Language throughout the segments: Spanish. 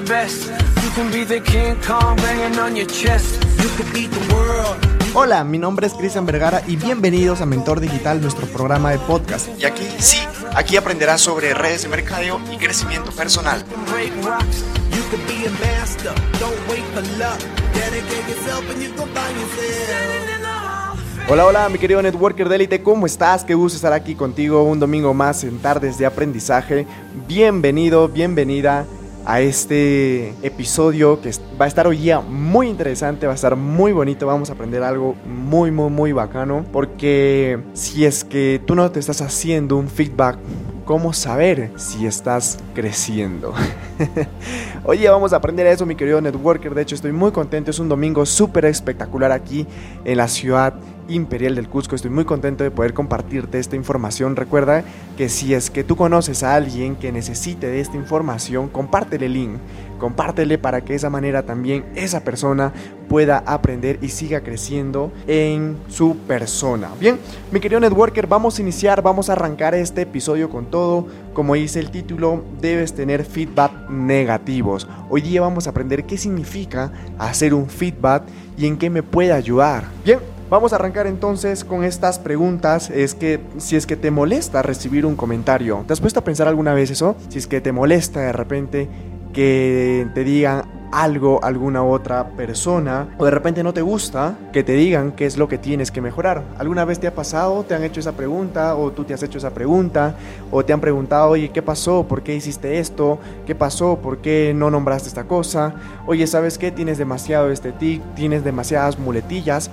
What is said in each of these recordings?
the best. You can be the King Kong banging on your chest. You could beat the world. Hola, mi nombre es Cristian Vergara y bienvenidos a Mentor Digital, nuestro programa de podcast. Y aquí, sí, aquí aprenderás sobre redes de mercadeo y crecimiento personal. Hola, hola, mi querido networker de élite, ¿cómo estás? Qué gusto estar aquí contigo un domingo más en Tardes de Aprendizaje. Bienvenido, bienvenida a este episodio que va a estar hoy día muy interesante, va a estar muy bonito, vamos a aprender algo muy, muy, muy bacano, porque si es que tú no te estás haciendo un feedback cómo saber si estás creciendo. Oye, vamos a aprender eso, mi querido networker. De hecho, estoy muy contento. Es un domingo súper espectacular aquí en la ciudad imperial del Cusco. Estoy muy contento de poder compartirte esta información. Recuerda que si es que tú conoces a alguien que necesite de esta información, compártele el link. Compártele para que de esa manera también esa persona pueda aprender y siga creciendo en su persona. Bien, mi querido networker, vamos a iniciar, vamos a arrancar este episodio con todo. Como dice el título, debes tener feedback negativos. Hoy día vamos a aprender qué significa hacer un feedback y en qué me puede ayudar. Bien, Vamos a arrancar entonces con estas preguntas. Es que si es que te molesta recibir un comentario, ¿te has puesto a pensar alguna vez eso? Si es que te molesta de repente que te digan algo alguna otra persona o de repente no te gusta que te digan qué es lo que tienes que mejorar. ¿Alguna vez te ha pasado? ¿Te han hecho esa pregunta o tú te has hecho esa pregunta o te han preguntado, "Oye, ¿qué pasó? ¿Por qué hiciste esto? ¿Qué pasó? ¿Por qué no nombraste esta cosa? Oye, ¿sabes qué? Tienes demasiado este tic, tienes demasiadas muletillas."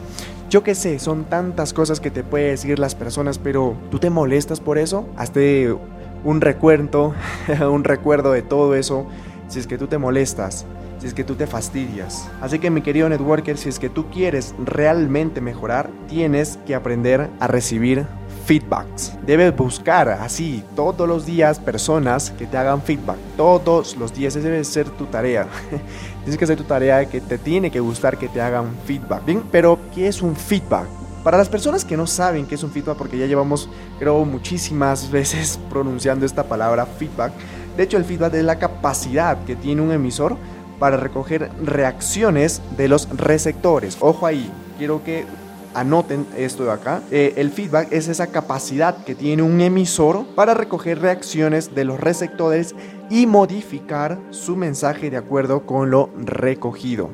Yo qué sé, son tantas cosas que te pueden decir las personas, pero ¿tú te molestas por eso? Hazte un recuento, un recuerdo de todo eso, si es que tú te molestas, si es que tú te fastidias. Así que mi querido networker, si es que tú quieres realmente mejorar, tienes que aprender a recibir feedbacks. Debes buscar así todos los días personas que te hagan feedback. Todos los días. Esa debe ser tu tarea. Tienes que hacer tu tarea que te tiene que gustar que te hagan feedback. Bien, pero ¿qué es un feedback? Para las personas que no saben qué es un feedback, porque ya llevamos, creo, muchísimas veces pronunciando esta palabra feedback. De hecho, el feedback es la capacidad que tiene un emisor para recoger reacciones de los receptores. Ojo ahí, quiero que anoten esto de acá. Eh, el feedback es esa capacidad que tiene un emisor para recoger reacciones de los receptores y modificar su mensaje de acuerdo con lo recogido.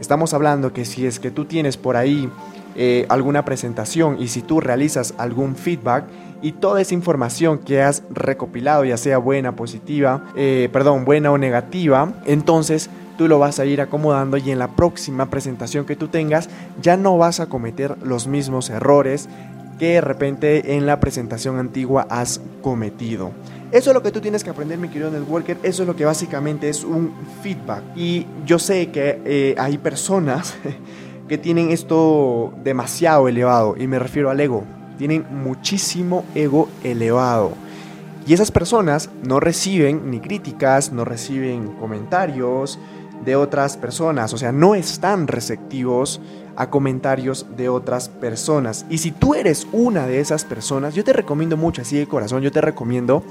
Estamos hablando que si es que tú tienes por ahí eh, alguna presentación y si tú realizas algún feedback y toda esa información que has recopilado, ya sea buena, positiva, eh, perdón, buena o negativa, entonces tú lo vas a ir acomodando y en la próxima presentación que tú tengas ya no vas a cometer los mismos errores que de repente en la presentación antigua has cometido. Eso es lo que tú tienes que aprender, mi querido networker. Eso es lo que básicamente es un feedback. Y yo sé que eh, hay personas que tienen esto demasiado elevado. Y me refiero al ego. Tienen muchísimo ego elevado. Y esas personas no reciben ni críticas, no reciben comentarios, de otras personas, o sea, no están receptivos a comentarios de otras personas. Y si tú eres una de esas personas, yo te recomiendo mucho, así de corazón, yo te recomiendo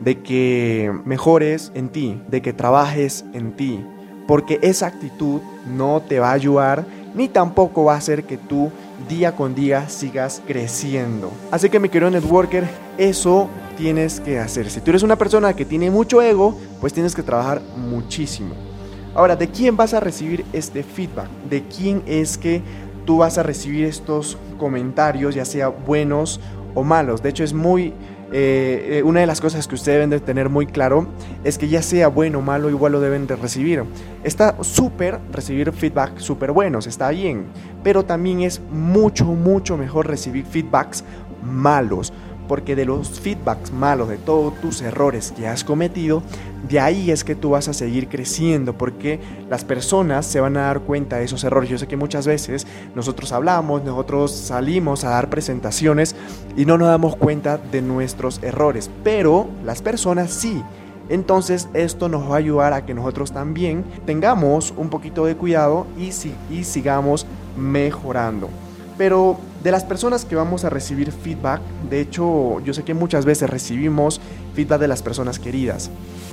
de que mejores en ti, de que trabajes en ti, porque esa actitud no te va a ayudar ni tampoco va a hacer que tú día con día sigas creciendo. Así que mi querido networker, eso tienes que hacer. Si tú eres una persona que tiene mucho ego, pues tienes que trabajar muchísimo. Ahora, ¿de quién vas a recibir este feedback? ¿De quién es que tú vas a recibir estos comentarios, ya sea buenos o malos? De hecho, es muy... Eh, eh, una de las cosas que ustedes deben de tener muy claro es que ya sea bueno o malo, igual lo deben de recibir. Está súper recibir feedback súper buenos, está bien, pero también es mucho, mucho mejor recibir feedbacks malos porque de los feedbacks malos, de todos tus errores que has cometido, de ahí es que tú vas a seguir creciendo, porque las personas se van a dar cuenta de esos errores. Yo sé que muchas veces nosotros hablamos, nosotros salimos a dar presentaciones y no nos damos cuenta de nuestros errores, pero las personas sí. Entonces esto nos va a ayudar a que nosotros también tengamos un poquito de cuidado y, y sigamos mejorando. Pero de las personas que vamos a recibir feedback, de hecho yo sé que muchas veces recibimos feedback de las personas queridas.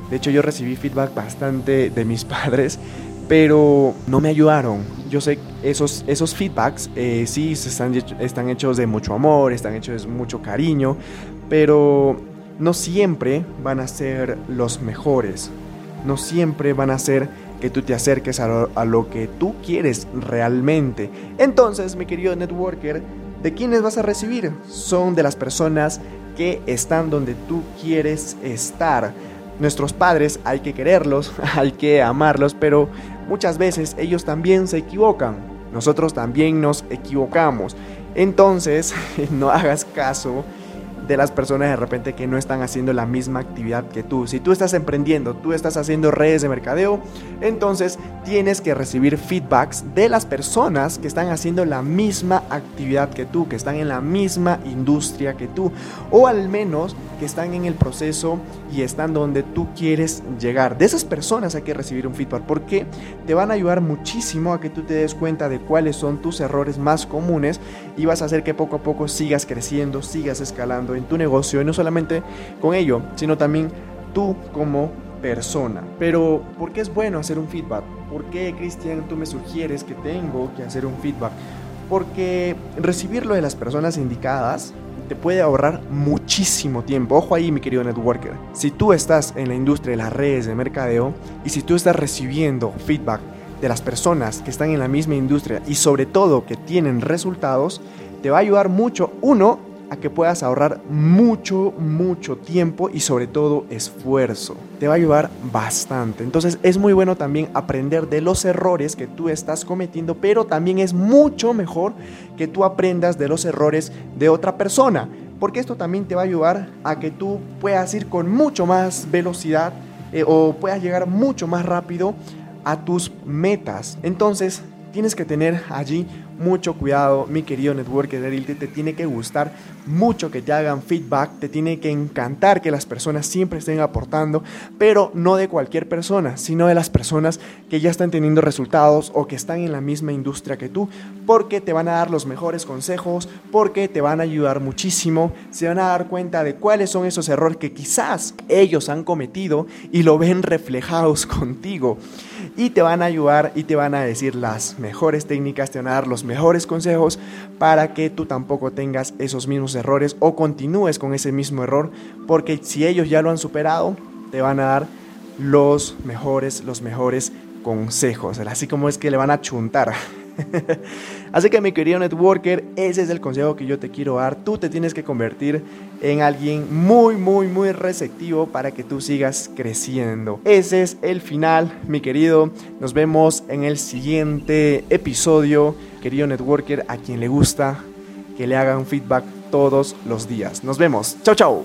De hecho yo recibí feedback bastante de mis padres, pero no me ayudaron. Yo sé esos, esos feedbacks eh, sí están, están hechos de mucho amor, están hechos de mucho cariño, pero no siempre van a ser los mejores. No siempre van a ser que tú te acerques a lo, que tú quieres realmente. Entonces, mi querido networker, ¿de quiénes vas a recibir? Son de las personas que están donde tú quieres estar. Nuestros padres hay que quererlos, hay que amarlos, pero muchas veces ellos también se equivocan. Nosotros también nos equivocamos. Entonces, no hagas caso de las personas de repente que no están haciendo la misma actividad que tú. Si tú estás emprendiendo, tú estás haciendo redes de mercadeo, entonces tienes que recibir feedbacks de las personas que están haciendo la misma actividad que tú, que están en la misma industria que tú, o al menos que están en el proceso y están donde tú quieres llegar. De esas personas hay que recibir un feedback porque te van a ayudar muchísimo a que tú te des cuenta de cuáles son tus errores más comunes y vas a hacer que poco a poco sigas creciendo, sigas escalando en tu negocio y no solamente con ello, sino también tú como persona. Pero, ¿por qué es bueno hacer un feedback? ¿Por qué, Cristian, tú me sugieres que tengo que hacer un feedback? Porque recibirlo de las personas indicadas te puede ahorrar muchísimo tiempo. Ojo ahí, mi querido networker. Si tú estás en la industria de las redes de mercadeo y si tú estás recibiendo feedback de las personas que están en la misma industria y sobre todo que tienen resultados, te va a ayudar mucho, uno, a que puedas ahorrar mucho, mucho tiempo y sobre todo esfuerzo. Te va a ayudar bastante. Entonces es muy bueno también aprender de los errores que tú estás cometiendo, pero también es mucho mejor que tú aprendas de los errores de otra persona, porque esto también te va a ayudar a que tú puedas ir con mucho más velocidad eh, o puedas llegar mucho más rápido a tus metas. Entonces, tienes que tener allí mucho cuidado, mi querido networker te tiene que gustar mucho que te hagan feedback, te tiene que encantar que las personas siempre estén aportando, pero no de cualquier persona, sino de las personas que ya están teniendo resultados o que están en la misma industria que tú, porque te van a dar los mejores consejos, porque te van a ayudar muchísimo, se van a dar cuenta de cuáles son esos errores que quizás ellos han cometido y lo ven reflejados contigo. Y te van a ayudar y te van a decir las mejores técnicas, te van a dar los mejores consejos para que tú tampoco tengas esos mismos errores o continúes con ese mismo error, porque si ellos ya lo han superado, te van a dar los mejores, los mejores consejos, así como es que le van a chuntar. Así que mi querido networker, ese es el consejo que yo te quiero dar. Tú te tienes que convertir en alguien muy, muy, muy receptivo para que tú sigas creciendo. Ese es el final, mi querido. Nos vemos en el siguiente episodio. Querido networker, a quien le gusta que le hagan feedback todos los días. Nos vemos. Chao, chao.